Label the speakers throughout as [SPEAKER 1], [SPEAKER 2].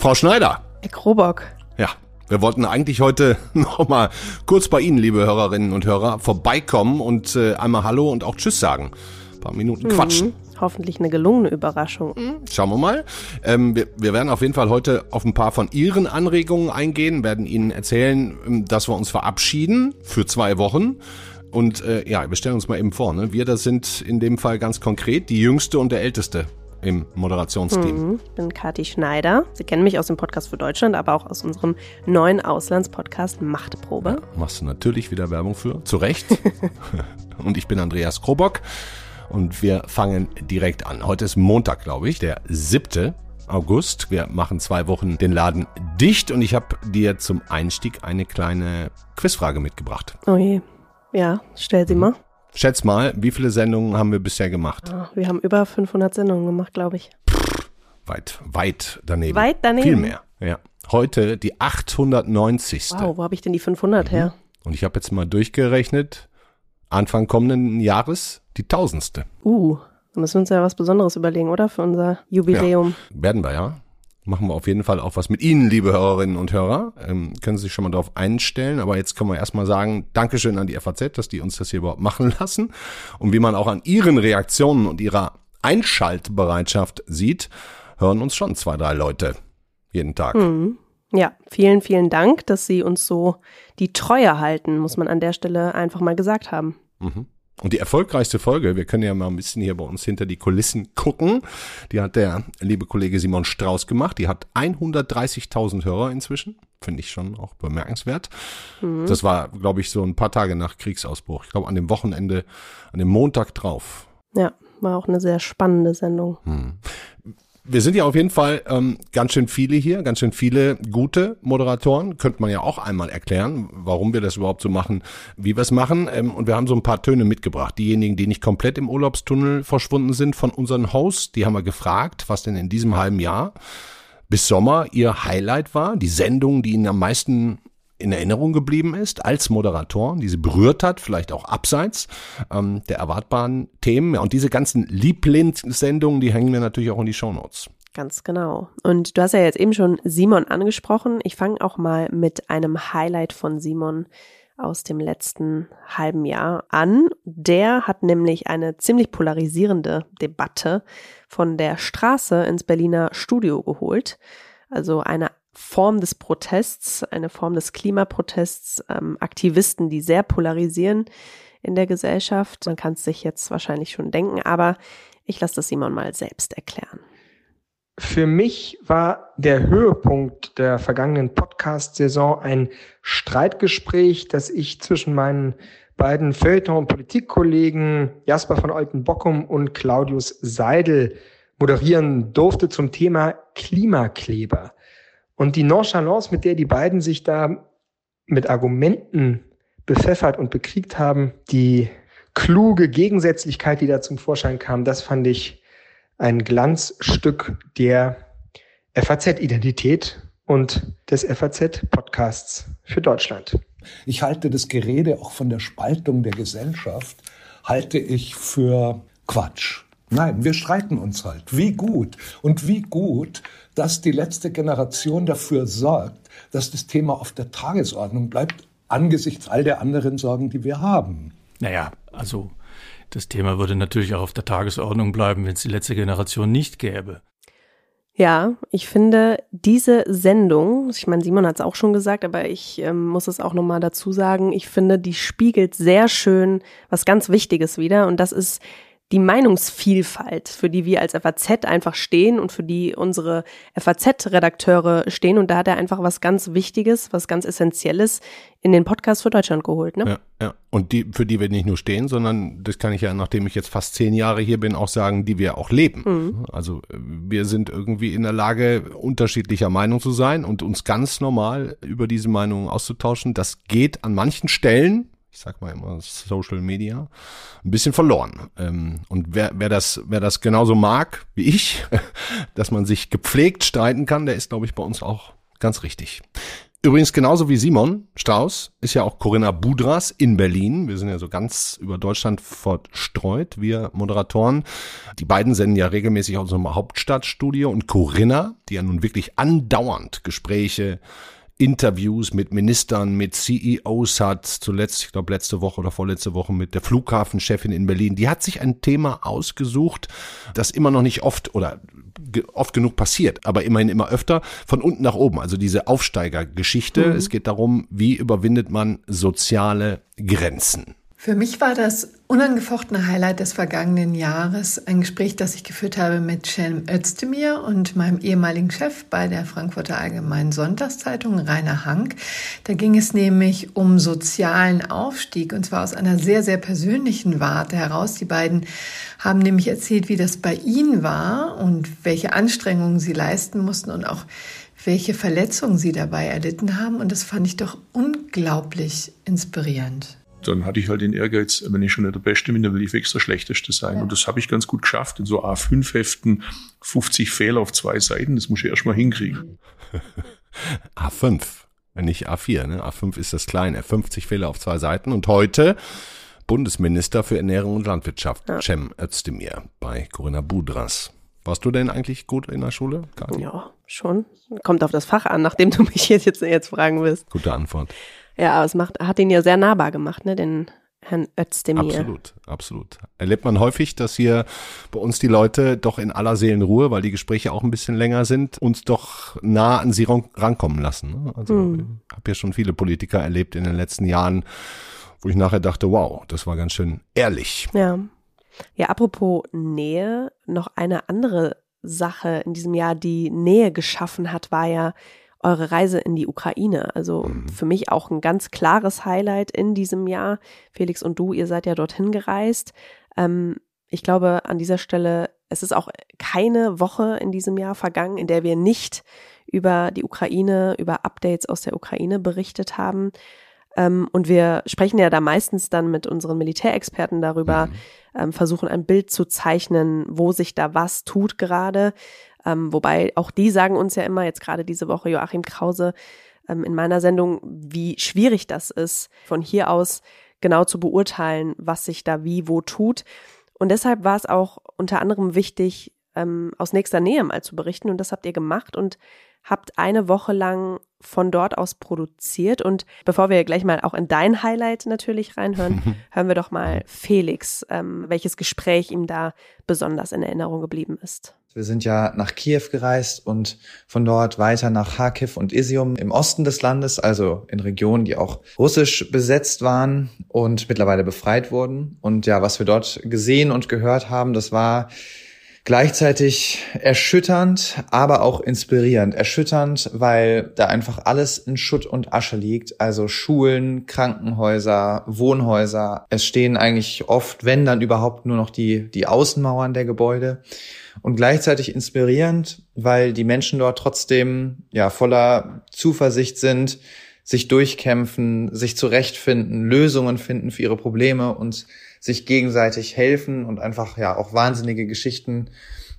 [SPEAKER 1] Frau Schneider.
[SPEAKER 2] Herr Krobock.
[SPEAKER 1] Ja, wir wollten eigentlich heute noch mal kurz bei Ihnen, liebe Hörerinnen und Hörer, vorbeikommen und äh, einmal Hallo und auch Tschüss sagen. Ein paar Minuten quatschen.
[SPEAKER 2] Mhm. Hoffentlich eine gelungene Überraschung.
[SPEAKER 1] Schauen wir mal. Ähm, wir, wir werden auf jeden Fall heute auf ein paar von Ihren Anregungen eingehen, werden Ihnen erzählen, ähm, dass wir uns verabschieden für zwei Wochen. Und äh, ja, wir stellen uns mal eben vor, ne? wir das sind in dem Fall ganz konkret die Jüngste und der Älteste im Moderationsteam.
[SPEAKER 2] Ich bin Kathi Schneider. Sie kennen mich aus dem Podcast für Deutschland, aber auch aus unserem neuen Auslandspodcast Machtprobe.
[SPEAKER 1] Machst du natürlich wieder Werbung für, zu Recht. und ich bin Andreas Krobock und wir fangen direkt an. Heute ist Montag, glaube ich, der siebte. August. Wir machen zwei Wochen den Laden dicht und ich habe dir zum Einstieg eine kleine Quizfrage mitgebracht.
[SPEAKER 2] Oh je. Ja, stell sie mal.
[SPEAKER 1] Schätz mal, wie viele Sendungen haben wir bisher gemacht?
[SPEAKER 2] Ah, Wir haben über 500 Sendungen gemacht, glaube ich.
[SPEAKER 1] Weit, weit daneben.
[SPEAKER 2] Weit daneben?
[SPEAKER 1] Viel mehr, ja. Heute die 890.
[SPEAKER 2] Wow, wo habe ich denn die 500 her?
[SPEAKER 1] Und ich habe jetzt mal durchgerechnet, Anfang kommenden Jahres die tausendste.
[SPEAKER 2] Uh, da müssen wir uns ja was Besonderes überlegen, oder? Für unser Jubiläum.
[SPEAKER 1] Werden wir, ja. Machen wir auf jeden Fall auch was mit Ihnen, liebe Hörerinnen und Hörer. Ähm, können Sie sich schon mal darauf einstellen. Aber jetzt können wir erstmal sagen, Dankeschön an die FAZ, dass die uns das hier überhaupt machen lassen. Und wie man auch an Ihren Reaktionen und Ihrer Einschaltbereitschaft sieht, hören uns schon zwei, drei Leute jeden Tag.
[SPEAKER 2] Mhm. Ja, vielen, vielen Dank, dass Sie uns so die Treue halten, muss man an der Stelle einfach mal gesagt haben.
[SPEAKER 1] Mhm. Und die erfolgreichste Folge, wir können ja mal ein bisschen hier bei uns hinter die Kulissen gucken, die hat der liebe Kollege Simon Strauß gemacht. Die hat 130.000 Hörer inzwischen. Finde ich schon auch bemerkenswert. Das war, glaube ich, so ein paar Tage nach Kriegsausbruch. Ich glaube, an dem Wochenende, an dem Montag drauf.
[SPEAKER 2] Ja, war auch eine sehr spannende Sendung.
[SPEAKER 1] Wir sind ja auf jeden Fall ähm, ganz schön viele hier, ganz schön viele gute Moderatoren. Könnte man ja auch einmal erklären, warum wir das überhaupt so machen, wie wir es machen. Ähm, und wir haben so ein paar Töne mitgebracht. Diejenigen, die nicht komplett im Urlaubstunnel verschwunden sind von unseren Hosts, die haben wir gefragt, was denn in diesem halben Jahr bis Sommer ihr Highlight war. Die Sendung, die ihnen am meisten in Erinnerung geblieben ist als Moderator, die sie berührt hat, vielleicht auch abseits ähm, der erwartbaren Themen. Ja, und diese ganzen Lieblingssendungen, die hängen wir natürlich auch in die Shownotes.
[SPEAKER 2] Ganz genau. Und du hast ja jetzt eben schon Simon angesprochen. Ich fange auch mal mit einem Highlight von Simon aus dem letzten halben Jahr an. Der hat nämlich eine ziemlich polarisierende Debatte von der Straße ins Berliner Studio geholt. Also eine Form des Protests, eine Form des Klimaprotests, ähm, Aktivisten, die sehr polarisieren in der Gesellschaft. Man kann es sich jetzt wahrscheinlich schon denken, aber ich lasse das Simon mal selbst erklären.
[SPEAKER 3] Für mich war der Höhepunkt der vergangenen Podcast-Saison ein Streitgespräch, das ich zwischen meinen beiden Feuilleton- und Politikkollegen Jasper von Olten-Bockum und Claudius Seidel moderieren durfte zum Thema Klimakleber. Und die Nonchalance, mit der die beiden sich da mit Argumenten bepfeffert und bekriegt haben, die kluge Gegensätzlichkeit, die da zum Vorschein kam, das fand ich ein Glanzstück der FAZ-Identität und des FAZ-Podcasts für Deutschland.
[SPEAKER 4] Ich halte das Gerede auch von der Spaltung der Gesellschaft, halte ich für Quatsch. Nein, wir streiten uns halt. Wie gut und wie gut, dass die letzte Generation dafür sorgt, dass das Thema auf der Tagesordnung bleibt, angesichts all der anderen Sorgen, die wir haben.
[SPEAKER 5] Naja, also das Thema würde natürlich auch auf der Tagesordnung bleiben, wenn es die letzte Generation nicht gäbe.
[SPEAKER 2] Ja, ich finde diese Sendung, ich meine, Simon hat es auch schon gesagt, aber ich ähm, muss es auch nochmal dazu sagen, ich finde, die spiegelt sehr schön was ganz Wichtiges wieder und das ist die Meinungsvielfalt, für die wir als FAZ einfach stehen und für die unsere FAZ-Redakteure stehen. Und da hat er einfach was ganz Wichtiges, was ganz Essentielles in den Podcast für Deutschland geholt. Ne?
[SPEAKER 1] Ja, ja. Und die, für die wir nicht nur stehen, sondern das kann ich ja, nachdem ich jetzt fast zehn Jahre hier bin, auch sagen, die wir auch leben.
[SPEAKER 2] Mhm.
[SPEAKER 1] Also wir sind irgendwie in der Lage, unterschiedlicher Meinung zu sein und uns ganz normal über diese Meinungen auszutauschen. Das geht an manchen Stellen, ich sag mal immer Social Media, ein bisschen verloren. Ähm, und wer, wer das, wer das genauso mag wie ich, dass man sich gepflegt streiten kann, der ist, glaube ich, bei uns auch ganz richtig. Übrigens genauso wie Simon Strauß ist ja auch Corinna Budras in Berlin. Wir sind ja so ganz über Deutschland verstreut, wir Moderatoren. Die beiden senden ja regelmäßig aus unserem Hauptstadtstudio und Corinna, die ja nun wirklich andauernd Gespräche Interviews mit Ministern, mit CEOs hat, zuletzt, ich glaube letzte Woche oder vorletzte Woche mit der Flughafenchefin in Berlin. Die hat sich ein Thema ausgesucht, das immer noch nicht oft oder oft genug passiert, aber immerhin immer öfter von unten nach oben. Also diese Aufsteigergeschichte. Mhm. Es geht darum, wie überwindet man soziale Grenzen.
[SPEAKER 6] Für mich war das unangefochtene Highlight des vergangenen Jahres ein Gespräch, das ich geführt habe mit Cem Özdemir und meinem ehemaligen Chef bei der Frankfurter Allgemeinen Sonntagszeitung, Rainer Hank. Da ging es nämlich um sozialen Aufstieg und zwar aus einer sehr, sehr persönlichen Warte heraus. Die beiden haben nämlich erzählt, wie das bei ihnen war und welche Anstrengungen sie leisten mussten und auch welche Verletzungen sie dabei erlitten haben. Und das fand ich doch unglaublich inspirierend
[SPEAKER 7] dann hatte ich halt den Ehrgeiz, wenn ich schon nicht der Beste bin, dann will ich wirklich der Schlechteste sein. Ja. Und das habe ich ganz gut geschafft. In so A5-Heften 50 Fehler auf zwei Seiten, das muss ich erstmal hinkriegen.
[SPEAKER 1] A5, nicht A4, ne? A5 ist das kleine. 50 Fehler auf zwei Seiten. Und heute Bundesminister für Ernährung und Landwirtschaft, ja. Cem Özdemir bei Corinna Budras. Warst du denn eigentlich gut in der Schule?
[SPEAKER 2] Karin? Ja, schon. Kommt auf das Fach an, nachdem du mich jetzt, jetzt fragen willst.
[SPEAKER 1] Gute Antwort.
[SPEAKER 2] Ja, aber es macht, hat ihn ja sehr nahbar gemacht, ne, den Herrn Özdemir.
[SPEAKER 1] Absolut, absolut. Erlebt man häufig, dass hier bei uns die Leute doch in aller Seelenruhe, weil die Gespräche auch ein bisschen länger sind, uns doch nah an sie rankommen lassen. Ne? Also hm. ich habe ja schon viele Politiker erlebt in den letzten Jahren, wo ich nachher dachte, wow, das war ganz schön ehrlich.
[SPEAKER 2] Ja. Ja, apropos Nähe, noch eine andere Sache in diesem Jahr, die Nähe geschaffen hat, war ja eure Reise in die Ukraine. Also mhm. für mich auch ein ganz klares Highlight in diesem Jahr. Felix und du, ihr seid ja dorthin gereist. Ähm, ich glaube, an dieser Stelle, es ist auch keine Woche in diesem Jahr vergangen, in der wir nicht über die Ukraine, über Updates aus der Ukraine berichtet haben. Ähm, und wir sprechen ja da meistens dann mit unseren Militärexperten darüber, mhm. ähm, versuchen ein Bild zu zeichnen, wo sich da was tut gerade. Ähm, wobei auch die sagen uns ja immer, jetzt gerade diese Woche Joachim Krause ähm, in meiner Sendung, wie schwierig das ist, von hier aus genau zu beurteilen, was sich da wie wo tut. Und deshalb war es auch unter anderem wichtig, ähm, aus nächster Nähe mal zu berichten. Und das habt ihr gemacht und habt eine Woche lang von dort aus produziert. Und bevor wir gleich mal auch in dein Highlight natürlich reinhören, hören wir doch mal Felix, ähm, welches Gespräch ihm da besonders in Erinnerung geblieben ist.
[SPEAKER 8] Wir sind ja nach Kiew gereist und von dort weiter nach Kharkiv und Isium im Osten des Landes, also in Regionen, die auch russisch besetzt waren und mittlerweile befreit wurden. Und ja, was wir dort gesehen und gehört haben, das war gleichzeitig erschütternd, aber auch inspirierend. Erschütternd, weil da einfach alles in Schutt und Asche liegt. Also Schulen, Krankenhäuser, Wohnhäuser. Es stehen eigentlich oft, wenn dann überhaupt nur noch die, die Außenmauern der Gebäude und gleichzeitig inspirierend, weil die Menschen dort trotzdem ja voller Zuversicht sind, sich durchkämpfen, sich zurechtfinden, Lösungen finden für ihre Probleme und sich gegenseitig helfen und einfach ja auch wahnsinnige Geschichten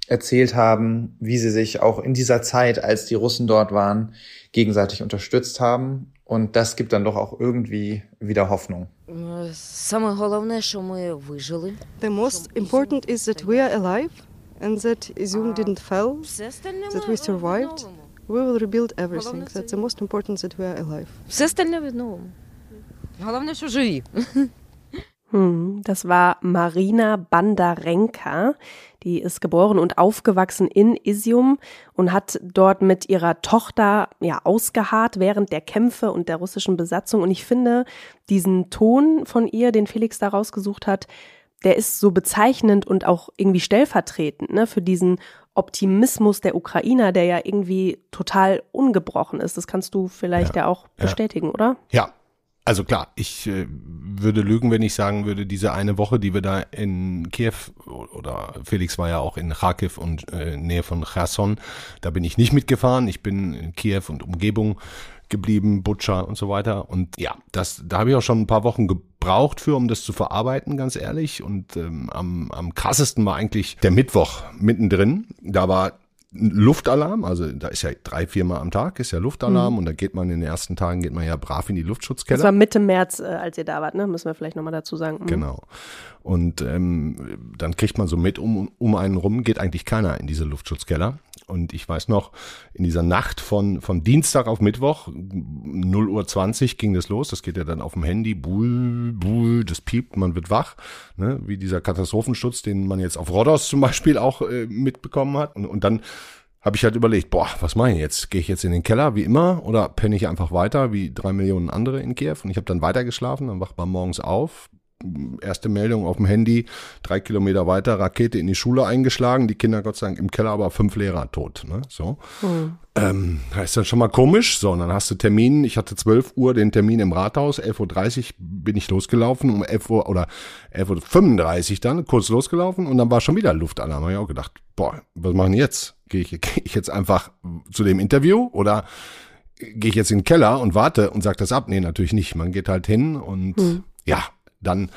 [SPEAKER 8] erzählt haben, wie sie sich auch in dieser Zeit, als die Russen dort waren, gegenseitig unterstützt haben. Und das gibt dann doch auch irgendwie wieder Hoffnung.
[SPEAKER 9] The most important is that we are alive and that Izum didn't fall, that we survived. We will rebuild everything. That's the most important that we are alive. Все остальне відновимо. Головне, що живі.
[SPEAKER 2] Hm, das war Marina Bandarenka. Die ist geboren und aufgewachsen in Isium und hat dort mit ihrer Tochter ja ausgeharrt während der Kämpfe und der russischen Besatzung. Und ich finde diesen Ton von ihr, den Felix da rausgesucht hat, der ist so bezeichnend und auch irgendwie stellvertretend ne, für diesen Optimismus der Ukrainer, der ja irgendwie total ungebrochen ist. Das kannst du vielleicht ja, ja auch bestätigen,
[SPEAKER 1] ja.
[SPEAKER 2] oder?
[SPEAKER 1] Ja, also klar, ich äh, würde lügen, wenn ich sagen würde, diese eine Woche, die wir da in Kiew oder Felix war ja auch in Kharkiv und äh, Nähe von Cherson, da bin ich nicht mitgefahren. Ich bin in Kiew und Umgebung geblieben, Butcher und so weiter. Und ja, das, da habe ich auch schon ein paar Wochen gebraucht für, um das zu verarbeiten, ganz ehrlich. Und ähm, am, am krassesten war eigentlich der Mittwoch mittendrin. Da war Luftalarm, also da ist ja drei, viermal am Tag ist ja Luftalarm
[SPEAKER 2] Mhm.
[SPEAKER 1] und da geht man in den ersten Tagen geht man ja brav in die Luftschutzkeller.
[SPEAKER 2] Das war Mitte März, äh, als ihr da wart, ne? Müssen wir vielleicht nochmal dazu sagen. Mhm.
[SPEAKER 1] Genau. Und ähm, dann kriegt man so mit, um, um einen rum geht eigentlich keiner in diese Luftschutzkeller. Und ich weiß noch, in dieser Nacht von, von Dienstag auf Mittwoch, 0 Uhr 20 ging das los. Das geht ja dann auf dem Handy, bull, bull, das piept, man wird wach. Ne? Wie dieser Katastrophenschutz, den man jetzt auf Rhodos zum Beispiel auch äh, mitbekommen hat. Und, und dann habe ich halt überlegt, boah, was mache ich jetzt? Gehe ich jetzt in den Keller wie immer oder penne ich einfach weiter wie drei Millionen andere in Kiew? Und ich habe dann weiter geschlafen, dann wacht man morgens auf, erste Meldung auf dem Handy, drei Kilometer weiter, Rakete in die Schule eingeschlagen, die Kinder Gott sei Dank im Keller, aber fünf Lehrer tot. Ne? So.
[SPEAKER 2] Mhm.
[SPEAKER 1] Ähm, das ist dann schon mal komisch. So, und dann hast du Termin. Ich hatte 12 Uhr den Termin im Rathaus. 11.30 Uhr bin ich losgelaufen. Um 11 Uhr oder 11.35 Uhr dann kurz losgelaufen und dann war schon wieder Luftalarm. Habe ich auch gedacht, boah, was machen wir jetzt? Gehe ich, geh ich jetzt einfach zu dem Interview oder gehe ich jetzt in den Keller und warte und sag das ab? Nee, natürlich nicht. Man geht halt hin und
[SPEAKER 2] Mhm.
[SPEAKER 1] ja, dann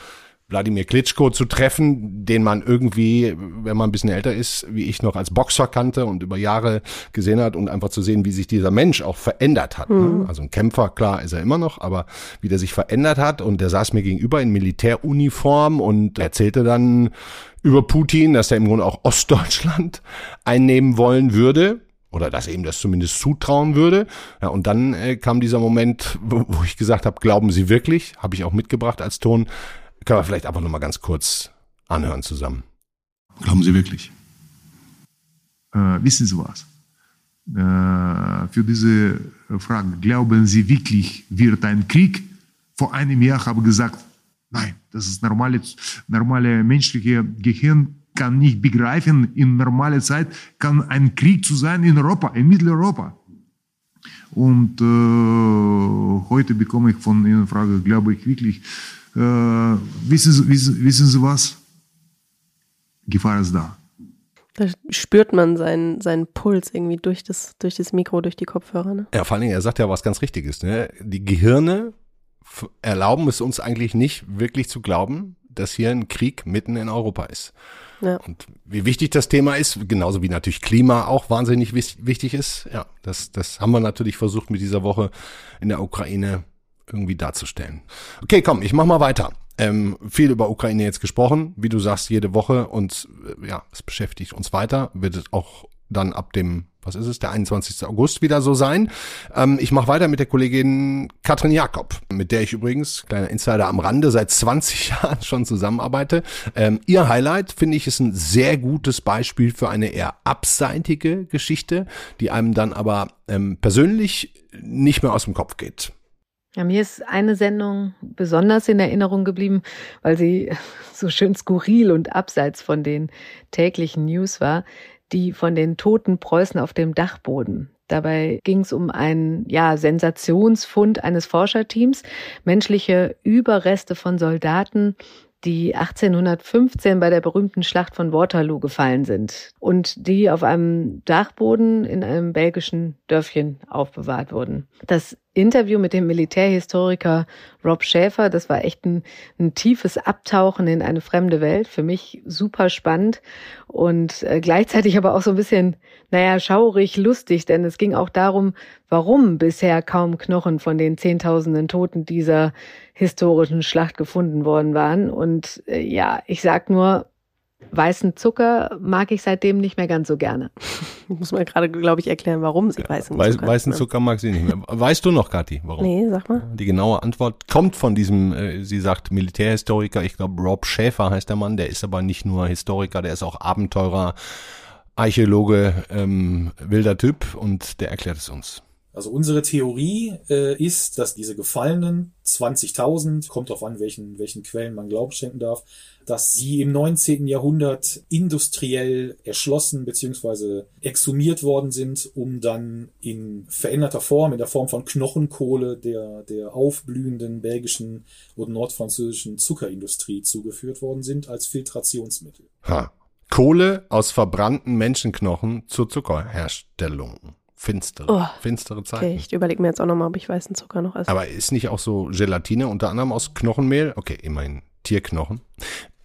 [SPEAKER 1] Wladimir Klitschko zu treffen, den man irgendwie, wenn man ein bisschen älter ist, wie ich noch als Boxer kannte und über Jahre gesehen hat und einfach zu sehen, wie sich dieser Mensch auch verändert hat. Ne? Also ein Kämpfer, klar, ist er immer noch, aber wie der sich verändert hat und der saß mir gegenüber in Militäruniform und erzählte dann über Putin, dass er im Grunde auch Ostdeutschland einnehmen wollen würde oder dass er ihm das zumindest zutrauen würde. Ja, und dann äh, kam dieser Moment, wo, wo ich gesagt habe, glauben Sie wirklich? Habe ich auch mitgebracht als Ton. Können wir vielleicht einfach nochmal ganz kurz anhören zusammen.
[SPEAKER 10] Glauben Sie wirklich? Äh, wissen Sie was? Äh, für diese Frage, glauben Sie wirklich, wird ein Krieg? Vor einem Jahr habe ich gesagt, nein, das ist normale, normale menschliche Gehirn kann nicht begreifen, in normaler Zeit kann ein Krieg zu sein in Europa, in Mitteleuropa. Und äh, heute bekomme ich von Ihnen Frage, glaube ich wirklich, äh, wissen, Sie, wissen, wissen Sie was? Gefahr ist da.
[SPEAKER 2] Da spürt man seinen, seinen Puls irgendwie durch das, durch das Mikro, durch die Kopfhörer. Ne?
[SPEAKER 1] Ja, vor allen Dingen, er sagt ja was ganz Richtiges. Ne? Die Gehirne erlauben es uns eigentlich nicht wirklich zu glauben, dass hier ein Krieg mitten in Europa ist.
[SPEAKER 2] Ja.
[SPEAKER 1] Und wie wichtig das Thema ist, genauso wie natürlich Klima auch wahnsinnig wichtig ist, ja, das, das haben wir natürlich versucht mit dieser Woche in der Ukraine irgendwie darzustellen. Okay, komm, ich mach mal weiter. Ähm, viel über Ukraine jetzt gesprochen, wie du sagst, jede Woche und äh, ja, es beschäftigt uns weiter, wird es auch dann ab dem, was ist es, der 21. August wieder so sein. Ähm, ich mache weiter mit der Kollegin Katrin Jakob, mit der ich übrigens, kleiner Insider am Rande, seit 20 Jahren schon zusammenarbeite. Ähm, ihr Highlight, finde ich, ist ein sehr gutes Beispiel für eine eher abseitige Geschichte, die einem dann aber ähm, persönlich nicht mehr aus dem Kopf geht.
[SPEAKER 11] Ja, mir ist eine Sendung besonders in Erinnerung geblieben, weil sie so schön skurril und abseits von den täglichen News war, die von den toten Preußen auf dem Dachboden. Dabei ging es um einen ja, Sensationsfund eines Forscherteams, menschliche Überreste von Soldaten, die 1815 bei der berühmten Schlacht von Waterloo gefallen sind und die auf einem Dachboden in einem belgischen Dörfchen aufbewahrt wurden. Das Interview mit dem Militärhistoriker Rob Schäfer, das war echt ein, ein tiefes Abtauchen in eine fremde Welt, für mich super spannend und äh, gleichzeitig aber auch so ein bisschen, naja, schaurig, lustig, denn es ging auch darum, warum bisher kaum Knochen von den Zehntausenden Toten dieser historischen Schlacht gefunden worden waren. Und äh, ja, ich sag nur, weißen Zucker mag ich seitdem nicht mehr ganz so gerne.
[SPEAKER 2] Muss man gerade, glaube ich, erklären, warum sie weißen
[SPEAKER 1] Weiß,
[SPEAKER 2] Zucker.
[SPEAKER 1] weißen? Zucker mag sie nicht mehr. Weißt du noch, Kathi, warum?
[SPEAKER 2] Nee, sag mal.
[SPEAKER 1] Die genaue Antwort kommt von diesem, äh, sie sagt Militärhistoriker, ich glaube Rob Schäfer heißt der Mann, der ist aber nicht nur Historiker, der ist auch Abenteurer, Archäologe, ähm, wilder Typ und der erklärt es uns.
[SPEAKER 12] Also unsere Theorie äh, ist, dass diese gefallenen 20.000, kommt auf an, welchen, welchen Quellen man Glauben schenken darf, dass sie im 19. Jahrhundert industriell erschlossen bzw. exhumiert worden sind, um dann in veränderter Form, in der Form von Knochenkohle der, der aufblühenden belgischen oder nordfranzösischen Zuckerindustrie zugeführt worden sind als Filtrationsmittel.
[SPEAKER 1] Ha. Kohle aus verbrannten Menschenknochen zur Zuckerherstellung. Finstere,
[SPEAKER 2] Oh,
[SPEAKER 1] finstere Zeiten.
[SPEAKER 2] Okay, ich überlege mir jetzt auch nochmal, ob ich weißen Zucker noch esse.
[SPEAKER 1] Aber ist nicht auch so Gelatine unter anderem aus Knochenmehl? Okay, immerhin Tierknochen.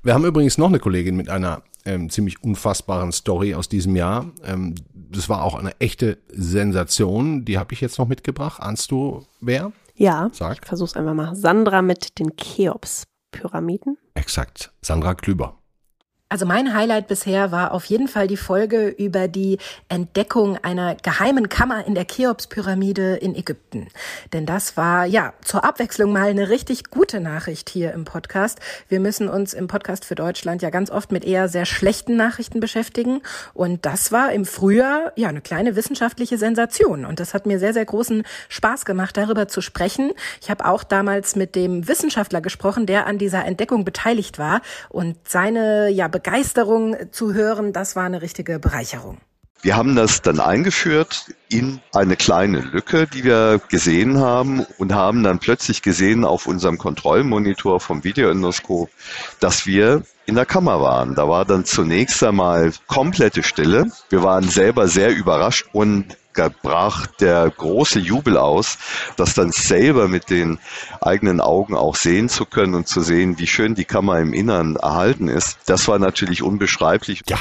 [SPEAKER 1] Wir haben übrigens noch eine Kollegin mit einer ähm, ziemlich unfassbaren Story aus diesem Jahr. Ähm, das war auch eine echte Sensation. Die habe ich jetzt noch mitgebracht. Ahnst du wer?
[SPEAKER 2] Ja,
[SPEAKER 1] Sag.
[SPEAKER 2] ich versuch's einfach mal. Sandra mit den Cheops-Pyramiden.
[SPEAKER 1] Exakt. Sandra Klüber.
[SPEAKER 13] Also mein Highlight bisher war auf jeden Fall die Folge über die Entdeckung einer geheimen Kammer in der Cheops-Pyramide in Ägypten. Denn das war ja zur Abwechslung mal eine richtig gute Nachricht hier im Podcast. Wir müssen uns im Podcast für Deutschland ja ganz oft mit eher sehr schlechten Nachrichten beschäftigen. Und das war im Frühjahr ja eine kleine wissenschaftliche Sensation. Und das hat mir sehr, sehr großen Spaß gemacht, darüber zu sprechen. Ich habe auch damals mit dem Wissenschaftler gesprochen, der an dieser Entdeckung beteiligt war. Und seine ja, Begeisterung zu hören, das war eine richtige Bereicherung.
[SPEAKER 14] Wir haben das dann eingeführt in eine kleine Lücke, die wir gesehen haben und haben dann plötzlich gesehen auf unserem Kontrollmonitor vom Videoendoskop, dass wir in der Kammer waren. Da war dann zunächst einmal komplette Stille. Wir waren selber sehr überrascht und da brach der große Jubel aus, das dann selber mit den eigenen Augen auch sehen zu können und zu sehen, wie schön die Kammer im Innern erhalten ist. Das war natürlich unbeschreiblich.
[SPEAKER 1] Ja,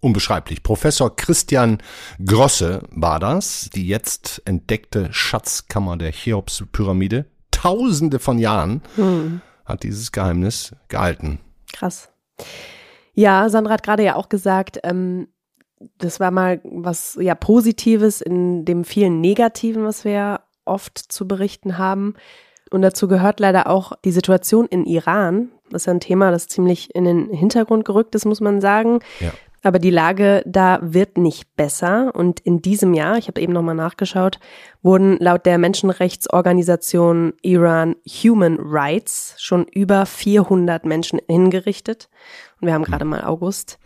[SPEAKER 1] unbeschreiblich. Professor Christian Grosse war das, die jetzt entdeckte Schatzkammer der Cheops-Pyramide. Tausende von Jahren
[SPEAKER 2] Hm.
[SPEAKER 1] hat dieses Geheimnis gehalten.
[SPEAKER 2] Krass. Ja, Sandra hat gerade ja auch gesagt, ähm, das war mal was ja Positives in dem vielen Negativen, was wir oft zu berichten haben. Und dazu gehört leider auch die Situation in Iran. Das ist ja ein Thema, das ziemlich in den Hintergrund gerückt ist, muss man sagen.
[SPEAKER 1] Ja.
[SPEAKER 2] Aber die Lage da wird nicht besser. Und in diesem Jahr, ich habe eben nochmal nachgeschaut, wurden laut der Menschenrechtsorganisation Iran Human Rights schon über 400 Menschen hingerichtet. Und wir haben gerade mal August.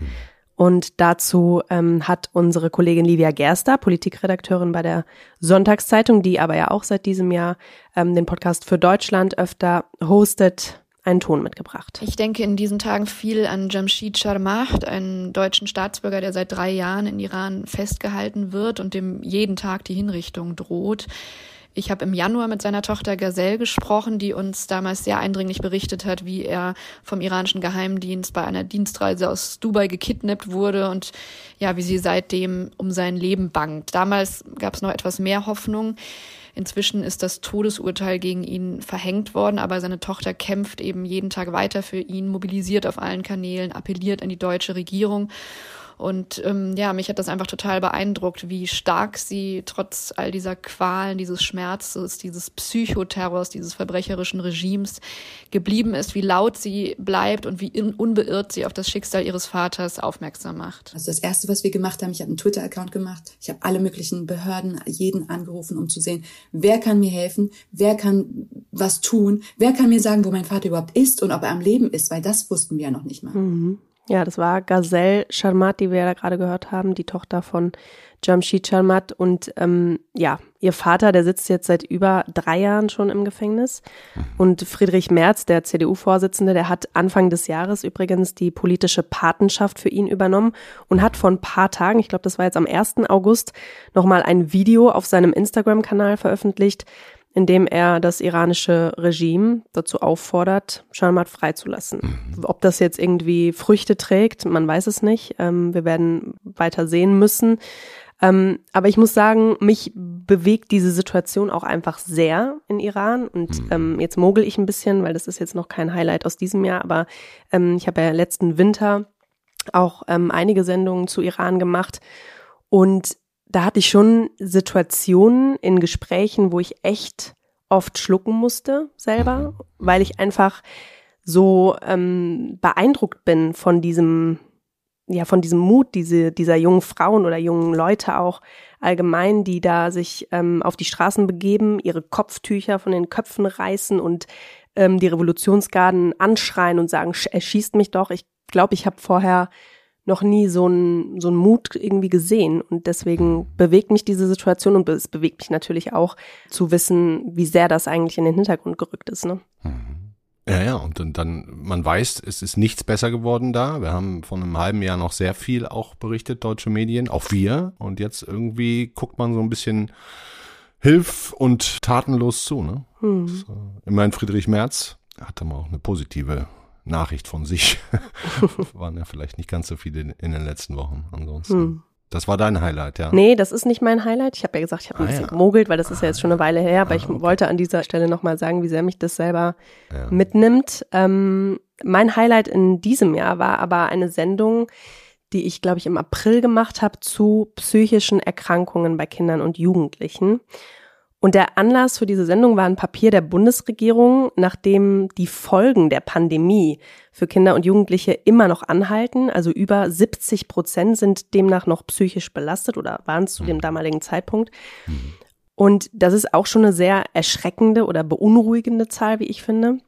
[SPEAKER 2] Und dazu ähm, hat unsere Kollegin Livia Gerster, Politikredakteurin bei der Sonntagszeitung, die aber ja auch seit diesem Jahr ähm, den Podcast für Deutschland öfter hostet, einen Ton mitgebracht.
[SPEAKER 15] Ich denke in diesen Tagen viel an Jamshid Sharmaht, einen deutschen Staatsbürger, der seit drei Jahren in Iran festgehalten wird und dem jeden Tag die Hinrichtung droht. Ich habe im Januar mit seiner Tochter Gazelle gesprochen, die uns damals sehr eindringlich berichtet hat, wie er vom iranischen Geheimdienst bei einer Dienstreise aus Dubai gekidnappt wurde und ja, wie sie seitdem um sein Leben bangt. Damals gab es noch etwas mehr Hoffnung. Inzwischen ist das Todesurteil gegen ihn verhängt worden, aber seine Tochter kämpft eben jeden Tag weiter für ihn, mobilisiert auf allen Kanälen, appelliert an die deutsche Regierung. Und ähm, ja, mich hat das einfach total beeindruckt, wie stark sie trotz all dieser Qualen, dieses Schmerzes, dieses Psychoterrors, dieses verbrecherischen Regimes geblieben ist, wie laut sie bleibt und wie unbeirrt sie auf das Schicksal ihres Vaters aufmerksam macht.
[SPEAKER 16] Also das Erste, was wir gemacht haben, ich habe einen Twitter-Account gemacht. Ich habe alle möglichen Behörden, jeden angerufen, um zu sehen, wer kann mir helfen, wer kann was tun, wer kann mir sagen, wo mein Vater überhaupt ist und ob er am Leben ist, weil das wussten wir ja noch nicht mal.
[SPEAKER 2] Mhm. Ja, das war Gazelle Sharmat, die wir ja gerade gehört haben, die Tochter von Jamshid Sharmat. Und ähm, ja, ihr Vater, der sitzt jetzt seit über drei Jahren schon im Gefängnis. Und Friedrich Merz, der CDU-Vorsitzende, der hat Anfang des Jahres übrigens die politische Patenschaft für ihn übernommen und hat vor ein paar Tagen, ich glaube, das war jetzt am 1. August, nochmal ein Video auf seinem Instagram-Kanal veröffentlicht, in dem er das iranische Regime dazu auffordert, Sharmat freizulassen.
[SPEAKER 1] Mhm.
[SPEAKER 2] Ob das jetzt irgendwie Früchte trägt, man weiß es nicht. Ähm, wir werden weiter sehen müssen. Ähm, aber ich muss sagen, mich bewegt diese Situation auch einfach sehr in Iran. Und
[SPEAKER 1] Mhm.
[SPEAKER 2] ähm, jetzt mogel ich ein bisschen, weil das ist jetzt noch kein Highlight aus diesem Jahr. Aber ähm, ich habe ja letzten Winter auch ähm, einige Sendungen zu Iran gemacht. Und da hatte ich schon Situationen in Gesprächen, wo ich echt oft schlucken musste selber, weil ich einfach so ähm, beeindruckt bin von diesem, ja, von diesem Mut diese, dieser jungen Frauen oder jungen Leute auch allgemein, die da sich ähm, auf die Straßen begeben, ihre Kopftücher von den Köpfen reißen und ähm, die Revolutionsgarden anschreien und sagen, "Sch- erschießt mich doch. Ich glaube, ich habe vorher noch nie so einen so einen Mut irgendwie gesehen und deswegen bewegt mich diese Situation und es bewegt mich natürlich auch zu wissen, wie sehr das eigentlich in den Hintergrund gerückt ist. Ne?
[SPEAKER 1] Ja, ja, und dann, dann, man weiß, es ist nichts besser geworden da. Wir haben vor einem halben Jahr noch sehr viel auch berichtet, deutsche Medien, auch wir. Und jetzt irgendwie guckt man so ein bisschen hilf- und tatenlos zu, ne?
[SPEAKER 2] Hm.
[SPEAKER 1] So. Immerhin Friedrich Merz hatte mal auch eine positive Nachricht von sich. Waren ja vielleicht nicht ganz so viele in den letzten Wochen ansonsten.
[SPEAKER 2] Hm.
[SPEAKER 1] Das war dein Highlight, ja?
[SPEAKER 2] Nee, das ist nicht mein Highlight. Ich habe ja gesagt, ich habe ein
[SPEAKER 1] Ah,
[SPEAKER 2] bisschen
[SPEAKER 1] ja.
[SPEAKER 2] gemogelt, weil das ist ja jetzt schon eine Weile her, aber ich wollte an dieser Stelle nochmal sagen, wie sehr mich das selber
[SPEAKER 1] Ja.
[SPEAKER 2] mitnimmt. Ähm, mein Highlight in diesem Jahr war aber eine Sendung, die ich, glaube ich, im April gemacht habe zu psychischen Erkrankungen bei Kindern und Jugendlichen. Und der Anlass für diese Sendung war ein Papier der Bundesregierung, nachdem die Folgen der Pandemie für Kinder und Jugendliche immer noch anhalten. Also über 70 Prozent sind demnach noch psychisch belastet oder waren es zu dem damaligen Zeitpunkt. Und das ist auch schon eine sehr erschreckende oder beunruhigende Zahl, wie ich finde.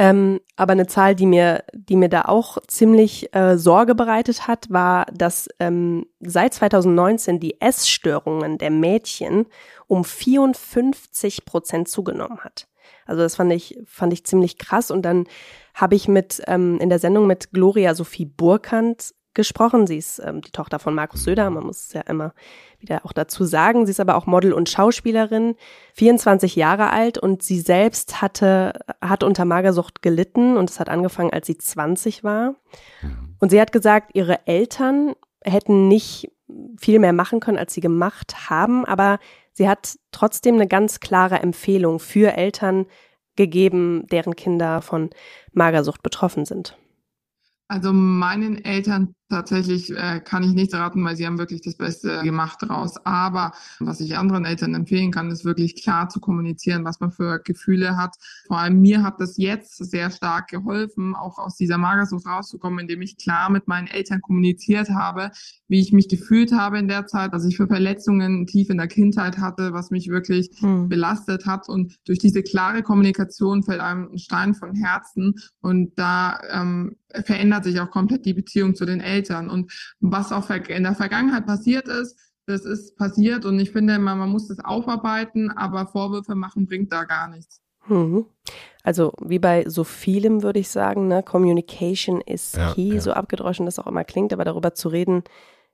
[SPEAKER 2] Ähm, aber eine Zahl, die mir, die mir da auch ziemlich äh, Sorge bereitet hat, war, dass ähm, seit 2019 die Essstörungen der Mädchen um 54 Prozent zugenommen hat. Also das fand ich, fand ich ziemlich krass. Und dann habe ich mit ähm, in der Sendung mit Gloria Sophie Burkhardt gesprochen. Sie ist ähm, die Tochter von Markus Söder. Man muss es ja immer wieder auch dazu sagen. Sie ist aber auch Model und Schauspielerin, 24 Jahre alt und sie selbst hatte, hat unter Magersucht gelitten und es hat angefangen, als sie 20 war. Und sie hat gesagt, ihre Eltern hätten nicht viel mehr machen können, als sie gemacht haben, aber sie hat trotzdem eine ganz klare Empfehlung für Eltern gegeben, deren Kinder von Magersucht betroffen sind.
[SPEAKER 17] Also meinen Eltern tatsächlich äh, kann ich nichts raten, weil sie haben wirklich das Beste gemacht daraus. Aber was ich anderen Eltern empfehlen kann, ist wirklich klar zu kommunizieren, was man für Gefühle hat. Vor allem mir hat das jetzt sehr stark geholfen, auch aus dieser Magersucht rauszukommen, indem ich klar mit meinen Eltern kommuniziert habe, wie ich mich gefühlt habe in der Zeit, was ich für Verletzungen tief in der Kindheit hatte, was mich wirklich
[SPEAKER 2] Hm.
[SPEAKER 17] belastet hat. Und durch diese klare Kommunikation fällt einem ein Stein von Herzen. Und da ähm, verändert sich auch komplett die Beziehung zu den Eltern. Und was auch in der Vergangenheit passiert ist, das ist passiert. Und ich finde immer, man muss das aufarbeiten, aber Vorwürfe machen bringt da gar nichts.
[SPEAKER 2] Mhm. Also wie bei so vielem würde ich sagen, ne, Communication is
[SPEAKER 17] Ja,
[SPEAKER 2] key,
[SPEAKER 17] ja.
[SPEAKER 2] so abgedroschen das auch immer klingt, aber darüber zu reden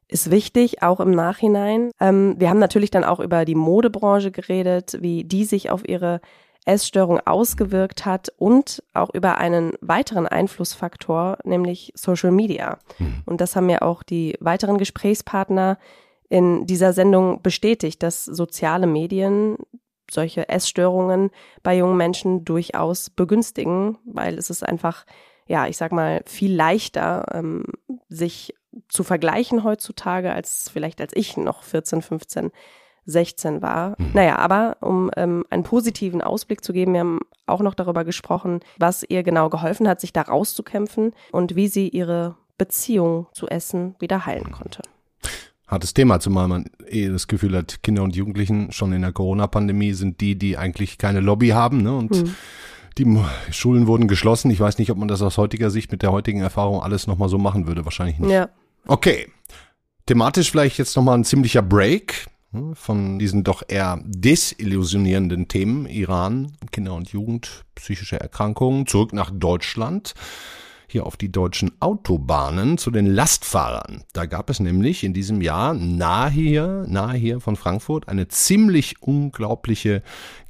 [SPEAKER 2] ist wichtig, auch im Nachhinein. Ähm, wir haben natürlich dann auch über die Modebranche geredet, wie die sich auf ihre Essstörung ausgewirkt hat und auch über einen weiteren Einflussfaktor, nämlich Social Media. Und das haben ja auch die weiteren Gesprächspartner in dieser Sendung bestätigt, dass soziale Medien solche Essstörungen bei jungen Menschen durchaus begünstigen, weil es ist einfach, ja, ich sag mal, viel leichter, ähm, sich zu vergleichen heutzutage, als vielleicht als ich noch 14, 15, 16 war. Naja, aber um ähm, einen positiven Ausblick zu geben, wir haben auch noch darüber gesprochen, was ihr genau geholfen hat, sich da rauszukämpfen und wie sie ihre Beziehung zu Essen wieder heilen konnte.
[SPEAKER 1] Hartes Thema, zumal man eh das Gefühl hat, Kinder und Jugendlichen schon in der Corona-Pandemie sind die, die eigentlich keine Lobby haben, ne? Und
[SPEAKER 2] Hm.
[SPEAKER 1] die Schulen wurden geschlossen. Ich weiß nicht, ob man das aus heutiger Sicht mit der heutigen Erfahrung alles nochmal so machen würde. Wahrscheinlich nicht.
[SPEAKER 2] Ja.
[SPEAKER 1] Okay. Thematisch vielleicht jetzt nochmal ein ziemlicher Break von diesen doch eher desillusionierenden Themen. Iran, Kinder und Jugend, psychische Erkrankungen. Zurück nach Deutschland. Hier auf die deutschen Autobahnen zu den Lastfahrern. Da gab es nämlich in diesem Jahr nahe hier, nahe hier von Frankfurt eine ziemlich unglaubliche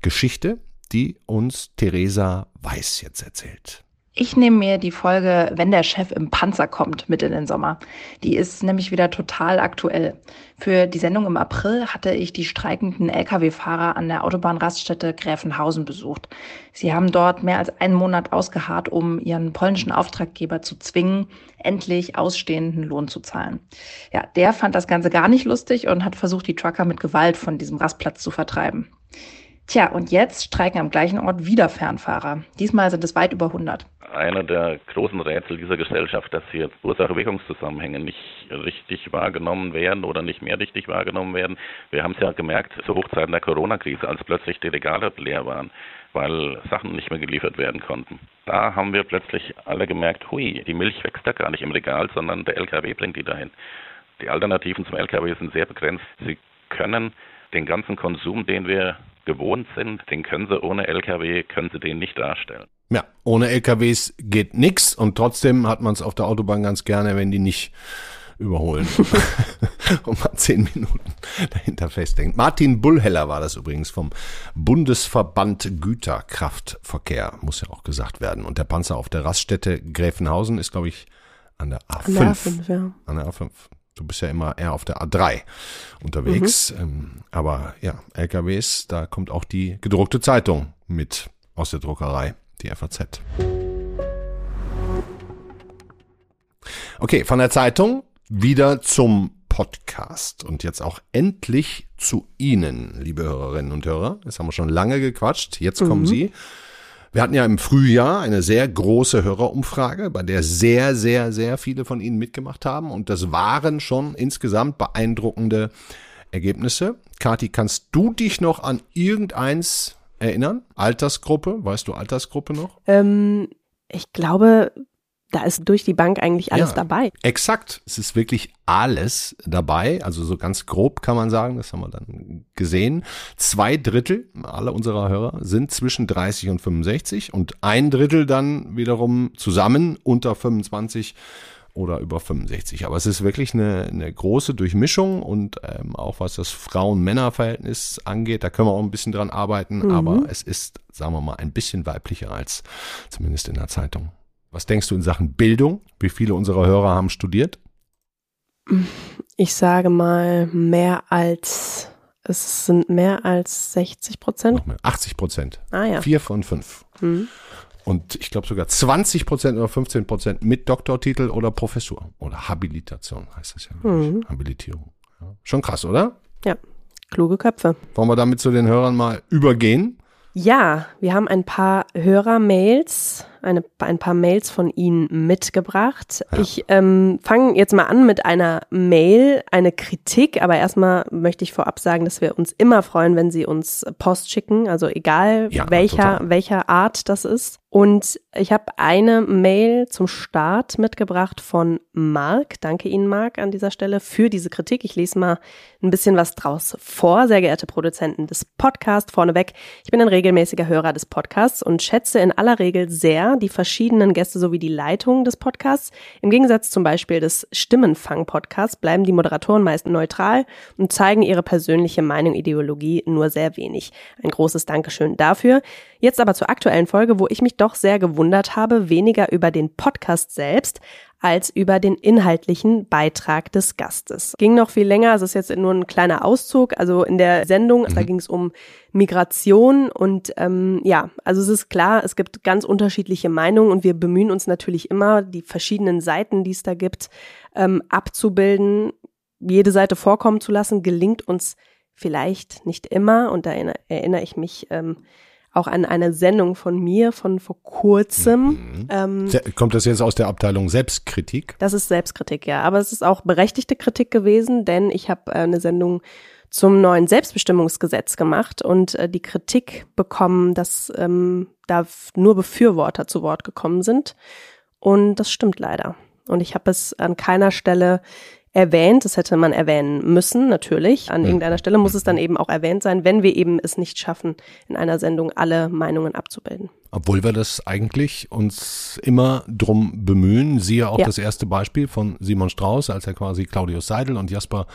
[SPEAKER 1] Geschichte, die uns Theresa Weiß jetzt erzählt.
[SPEAKER 18] Ich nehme mir die Folge Wenn der Chef im Panzer kommt mit in den Sommer. Die ist nämlich wieder total aktuell. Für die Sendung im April hatte ich die streikenden Lkw-Fahrer an der Autobahnraststätte Gräfenhausen besucht. Sie haben dort mehr als einen Monat ausgeharrt, um ihren polnischen Auftraggeber zu zwingen, endlich ausstehenden Lohn zu zahlen. Ja, der fand das Ganze gar nicht lustig und hat versucht, die Trucker mit Gewalt von diesem Rastplatz zu vertreiben. Tja, und jetzt streiken am gleichen Ort wieder Fernfahrer. Diesmal sind es weit über 100.
[SPEAKER 19] einer der großen Rätsel dieser Gesellschaft, dass hier Ursache-Wirkungszusammenhänge nicht richtig wahrgenommen werden oder nicht mehr richtig wahrgenommen werden. Wir haben es ja gemerkt zu Hochzeiten der Corona-Krise, als plötzlich die Regale leer waren, weil Sachen nicht mehr geliefert werden konnten. Da haben wir plötzlich alle gemerkt, hui, die Milch wächst ja gar nicht im Regal, sondern der LKW bringt die dahin. Die Alternativen zum LKW sind sehr begrenzt. Sie können den ganzen Konsum, den wir gewohnt sind, den können sie ohne LKW, können sie den nicht darstellen.
[SPEAKER 1] Ja, ohne LKWs geht nix und trotzdem hat man es auf der Autobahn ganz gerne, wenn die nicht überholen und man zehn Minuten dahinter festhängt. Martin Bullheller war das übrigens vom Bundesverband Güterkraftverkehr, muss ja auch gesagt werden. Und der Panzer auf der Raststätte Gräfenhausen ist, glaube ich, an der A5.
[SPEAKER 2] An der A5, ja.
[SPEAKER 1] An der A5. Du bist ja immer eher auf der A3 unterwegs. Mhm. Ähm, aber ja, LKWs, da kommt auch die gedruckte Zeitung mit aus der Druckerei, die FAZ. Okay, von der Zeitung wieder zum Podcast und jetzt auch endlich zu Ihnen, liebe Hörerinnen und Hörer. Jetzt haben wir schon lange gequatscht. Jetzt kommen mhm. Sie. Wir hatten ja im Frühjahr eine sehr große Hörerumfrage, bei der sehr, sehr, sehr viele von Ihnen mitgemacht haben. Und das waren schon insgesamt beeindruckende Ergebnisse. Kathi, kannst du dich noch an irgendeins erinnern? Altersgruppe? Weißt du Altersgruppe noch?
[SPEAKER 2] Ähm, ich glaube, da ist durch die Bank eigentlich alles ja, dabei.
[SPEAKER 1] Exakt. Es ist wirklich alles dabei. Also so ganz grob kann man sagen, das haben wir dann gesehen. Zwei Drittel aller unserer Hörer sind zwischen 30 und 65 und ein Drittel dann wiederum zusammen unter 25 oder über 65. Aber es ist wirklich eine, eine große Durchmischung und ähm, auch was das Frauen-Männer-Verhältnis angeht, da können wir auch ein bisschen dran arbeiten. Mhm. Aber es ist, sagen wir mal, ein bisschen weiblicher als zumindest in der Zeitung. Was denkst du in Sachen Bildung? Wie viele unserer Hörer haben studiert?
[SPEAKER 2] Ich sage mal mehr als, es sind mehr als 60 Prozent.
[SPEAKER 1] 80 Prozent.
[SPEAKER 2] Ah ja.
[SPEAKER 1] Vier von fünf. Mhm. Und ich glaube sogar 20 Prozent oder 15 Prozent mit Doktortitel oder Professur oder Habilitation heißt das ja. Mhm. Habilitierung. Ja. Schon krass, oder?
[SPEAKER 2] Ja, kluge Köpfe.
[SPEAKER 1] Wollen wir damit zu den Hörern mal übergehen?
[SPEAKER 2] Ja, wir haben ein paar Hörermails eine, ein paar Mails von Ihnen mitgebracht. Ja. Ich ähm, fange jetzt mal an mit einer Mail, eine Kritik, aber erstmal möchte ich vorab sagen, dass wir uns immer freuen, wenn Sie uns Post schicken, also egal ja, welcher, welcher Art das ist. Und ich habe eine Mail zum Start mitgebracht von Marc. Danke Ihnen, Marc, an dieser Stelle für diese Kritik. Ich lese mal ein bisschen was draus vor. Sehr geehrte Produzenten des Podcasts, vorneweg. Ich bin ein regelmäßiger Hörer des Podcasts und schätze in aller Regel sehr, die verschiedenen Gäste sowie die Leitung des Podcasts. Im Gegensatz zum Beispiel des Stimmenfang-Podcasts bleiben die Moderatoren meist neutral und zeigen ihre persönliche Meinung, Ideologie nur sehr wenig. Ein großes Dankeschön dafür. Jetzt aber zur aktuellen Folge, wo ich mich doch sehr gewundert habe, weniger über den Podcast selbst, als über den inhaltlichen Beitrag des Gastes. Ging noch viel länger, es ist jetzt nur ein kleiner Auszug. Also in der Sendung, mhm. da ging es um Migration und ähm, ja, also es ist klar, es gibt ganz unterschiedliche Meinungen und wir bemühen uns natürlich immer, die verschiedenen Seiten, die es da gibt, ähm, abzubilden, jede Seite vorkommen zu lassen, gelingt uns vielleicht nicht immer und da erinnere, erinnere ich mich ähm, auch an eine Sendung von mir von vor kurzem.
[SPEAKER 1] Mhm. Ähm, Kommt das jetzt aus der Abteilung Selbstkritik?
[SPEAKER 2] Das ist Selbstkritik, ja. Aber es ist auch berechtigte Kritik gewesen, denn ich habe äh, eine Sendung zum neuen Selbstbestimmungsgesetz gemacht und äh, die Kritik bekommen, dass ähm, da nur Befürworter zu Wort gekommen sind. Und das stimmt leider. Und ich habe es an keiner Stelle erwähnt. Das hätte man erwähnen müssen, natürlich. An irgendeiner Stelle muss es dann eben auch erwähnt sein, wenn wir eben es nicht schaffen, in einer Sendung alle Meinungen abzubilden.
[SPEAKER 1] Obwohl wir das eigentlich uns immer drum bemühen. Siehe auch ja. das erste Beispiel von Simon Strauß, als er quasi Claudius Seidel und Jasper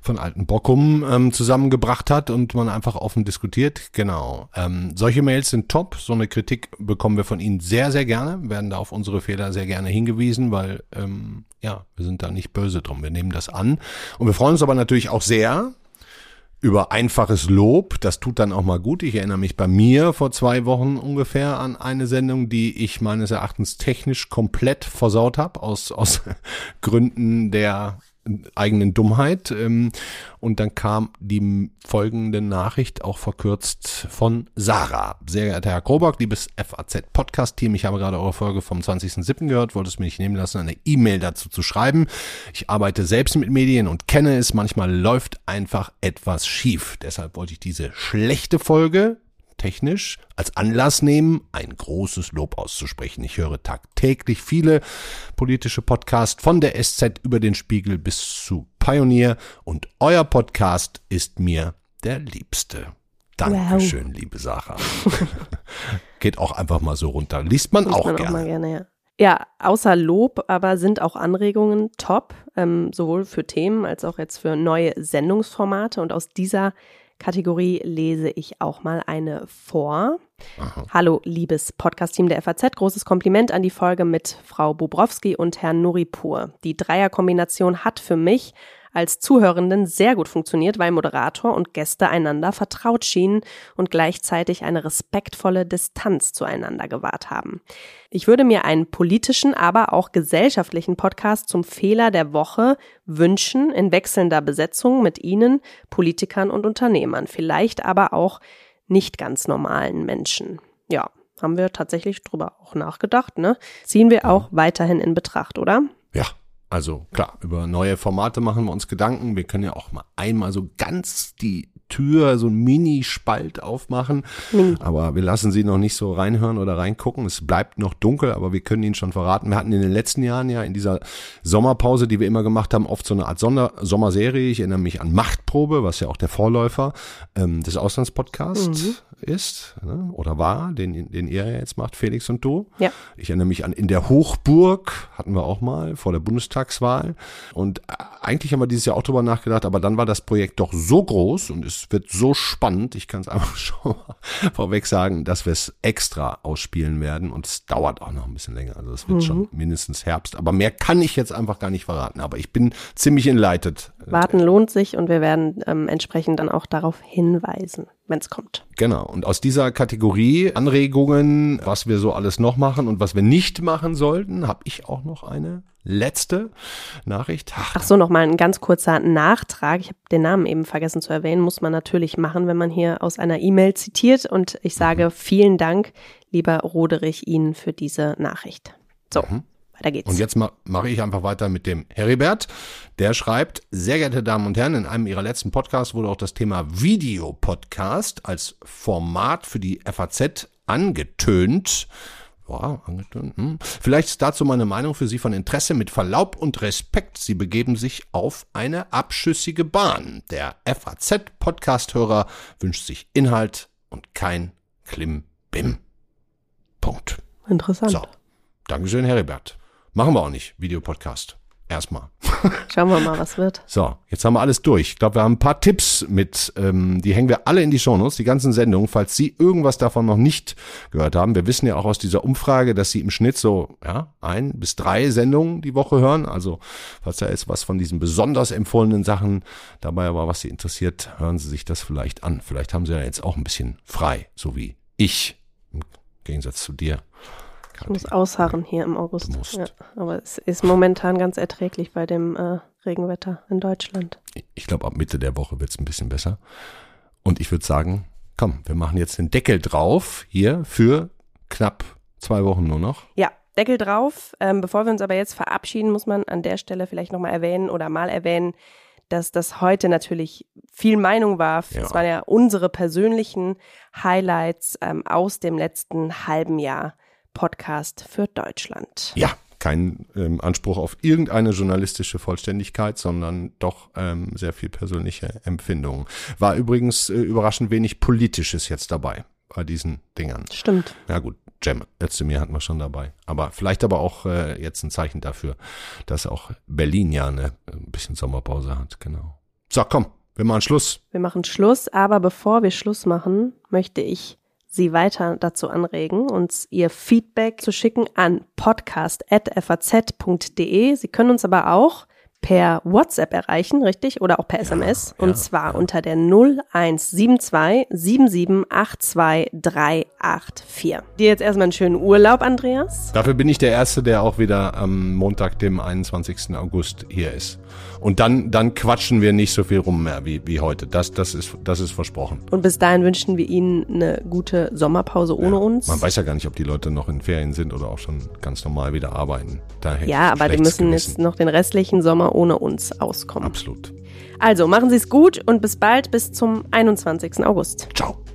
[SPEAKER 1] von Alten Bockum ähm, zusammengebracht hat und man einfach offen diskutiert. Genau. Ähm, solche Mails sind top. So eine Kritik bekommen wir von Ihnen sehr, sehr gerne, werden da auf unsere Fehler sehr gerne hingewiesen, weil ähm, ja, wir sind da nicht böse drum. Wir nehmen das an. Und wir freuen uns aber natürlich auch sehr, über einfaches Lob. Das tut dann auch mal gut. Ich erinnere mich bei mir vor zwei Wochen ungefähr an eine Sendung, die ich meines Erachtens technisch komplett versaut habe, aus, aus Gründen der eigenen Dummheit. Ähm, und dann kam die folgende Nachricht auch verkürzt von Sarah. Sehr geehrter Herr Krobock, liebes FAZ-Podcast-Team, ich habe gerade eure Folge vom 20.07. gehört, wollte es mir nicht nehmen lassen, eine E-Mail dazu zu schreiben. Ich arbeite selbst mit Medien und kenne es, manchmal läuft einfach etwas schief. Deshalb wollte ich diese schlechte Folge technisch als Anlass nehmen, ein großes Lob auszusprechen. Ich höre tagtäglich viele politische Podcasts von der SZ über den Spiegel bis zu Pioneer und euer Podcast ist mir der liebste. Dankeschön, wow. liebe Sarah. Geht auch einfach mal so runter. Liest man, Liest auch, man gerne. auch gerne.
[SPEAKER 2] ja. Ja, außer Lob aber sind auch Anregungen top, ähm, sowohl für Themen als auch jetzt für neue Sendungsformate. Und aus dieser Kategorie lese ich auch mal eine vor. Aha. Hallo, liebes Podcast-Team der FAZ. Großes Kompliment an die Folge mit Frau Bobrowski und Herrn Nuripur. Die Dreierkombination hat für mich als Zuhörenden sehr gut funktioniert, weil Moderator und Gäste einander vertraut schienen und gleichzeitig eine respektvolle Distanz zueinander gewahrt haben. Ich würde mir einen politischen, aber auch gesellschaftlichen Podcast zum Fehler der Woche wünschen, in wechselnder Besetzung mit Ihnen, Politikern und Unternehmern, vielleicht aber auch nicht ganz normalen Menschen. Ja, haben wir tatsächlich drüber auch nachgedacht, ne? Ziehen wir auch weiterhin in Betracht, oder?
[SPEAKER 1] Ja, also klar, über neue Formate machen wir uns Gedanken. Wir können ja auch mal einmal so ganz die Tür, so ein Mini-Spalt aufmachen. Mhm. Aber wir lassen sie noch nicht so reinhören oder reingucken. Es bleibt noch dunkel, aber wir können Ihnen schon verraten. Wir hatten in den letzten Jahren ja in dieser Sommerpause, die wir immer gemacht haben, oft so eine Art Sonder Sommerserie. Ich erinnere mich an Machtprobe, was ja auch der Vorläufer ähm, des Auslandspodcasts mhm. ist ne? oder war, den, den ihr jetzt macht, Felix und du. Ja. Ich erinnere mich an In der Hochburg, hatten wir auch mal vor der Bundestagswahl. Und äh, eigentlich haben wir dieses Jahr auch drüber nachgedacht, aber dann war das Projekt doch so groß und es wird so spannend. Ich kann es einfach schon mal vorweg sagen, dass wir es extra ausspielen werden und es dauert auch noch ein bisschen länger. Also es wird mhm. schon mindestens Herbst. Aber mehr kann ich jetzt einfach gar nicht verraten. Aber ich bin ziemlich enleitet.
[SPEAKER 2] Warten lohnt sich und wir werden ähm, entsprechend dann auch darauf hinweisen, wenn es kommt.
[SPEAKER 1] Genau. Und aus dieser Kategorie Anregungen, was wir so alles noch machen und was wir nicht machen sollten, habe ich auch noch eine letzte Nachricht.
[SPEAKER 2] Ach, Ach so, nochmal ein ganz kurzer Nachtrag. Ich habe den Namen eben vergessen zu erwähnen. Muss man natürlich machen, wenn man hier aus einer E-Mail zitiert. Und ich sage mhm. vielen Dank, lieber Roderich, Ihnen für diese Nachricht. So. Mhm. Weiter geht's.
[SPEAKER 1] Und jetzt ma mache ich einfach weiter mit dem Heribert. Der schreibt, sehr geehrte Damen und Herren, in einem Ihrer letzten Podcasts wurde auch das Thema Videopodcast als Format für die FAZ angetönt. Ja, angetönt. Hm. Vielleicht ist dazu meine Meinung für Sie von Interesse. Mit Verlaub und Respekt, Sie begeben sich auf eine abschüssige Bahn. Der FAZ-Podcast-Hörer wünscht sich Inhalt und kein Klimbim. Punkt.
[SPEAKER 2] Interessant. So.
[SPEAKER 1] Dankeschön, Heribert. Machen wir auch nicht, Videopodcast. Erstmal.
[SPEAKER 2] Schauen wir mal, was wird.
[SPEAKER 1] So, jetzt haben wir alles durch. Ich glaube, wir haben ein paar Tipps mit, ähm, die hängen wir alle in die Shownotes, die ganzen Sendungen, falls Sie irgendwas davon noch nicht gehört haben. Wir wissen ja auch aus dieser Umfrage, dass Sie im Schnitt so ja, ein bis drei Sendungen die Woche hören. Also, falls da ist was von diesen besonders empfohlenen Sachen dabei war, was Sie interessiert, hören Sie sich das vielleicht an. Vielleicht haben Sie ja jetzt auch ein bisschen frei, so wie ich, im Gegensatz zu dir.
[SPEAKER 2] Ich muss ausharren hier im August. Ja, aber es ist momentan ganz erträglich bei dem äh, Regenwetter in Deutschland.
[SPEAKER 1] Ich glaube, ab Mitte der Woche wird es ein bisschen besser. Und ich würde sagen, komm, wir machen jetzt den Deckel drauf hier für knapp zwei Wochen nur noch.
[SPEAKER 2] Ja, Deckel drauf. Ähm, bevor wir uns aber jetzt verabschieden, muss man an der Stelle vielleicht nochmal erwähnen oder mal erwähnen, dass das heute natürlich viel Meinung war. Es ja. waren ja unsere persönlichen Highlights ähm, aus dem letzten halben Jahr. Podcast für Deutschland.
[SPEAKER 1] Ja, kein ähm, Anspruch auf irgendeine journalistische Vollständigkeit, sondern doch ähm, sehr viel persönliche Empfindungen. War übrigens äh, überraschend wenig Politisches jetzt dabei bei diesen Dingern.
[SPEAKER 2] Stimmt.
[SPEAKER 1] Ja gut, Cem Özdemir hatten wir schon dabei. Aber vielleicht aber auch äh, jetzt ein Zeichen dafür, dass auch Berlin ja eine ein bisschen Sommerpause hat, genau. So, komm, wir machen Schluss.
[SPEAKER 2] Wir machen Schluss, aber bevor wir Schluss machen, möchte ich Sie weiter dazu anregen, uns Ihr Feedback zu schicken an podcast.faz.de. Sie können uns aber auch per WhatsApp erreichen, richtig? Oder auch per SMS. Ja, und ja, zwar ja. unter der 0172 7782 384. Dir jetzt erstmal einen schönen Urlaub, Andreas.
[SPEAKER 1] Dafür bin ich der Erste, der auch wieder am Montag, dem 21. August hier ist. Und dann, dann quatschen wir nicht so viel rum mehr wie, wie heute. Das, das, ist, das ist versprochen.
[SPEAKER 2] Und bis dahin wünschen wir Ihnen eine gute Sommerpause ohne uns.
[SPEAKER 1] Man weiß ja gar nicht, ob die Leute noch in Ferien sind oder auch schon ganz normal wieder arbeiten.
[SPEAKER 2] Daher ja, aber die müssen Gewissen. jetzt noch den restlichen Sommer ohne uns auskommen.
[SPEAKER 1] Absolut.
[SPEAKER 2] Also machen Sie es gut und bis bald, bis zum 21. August.
[SPEAKER 1] Ciao.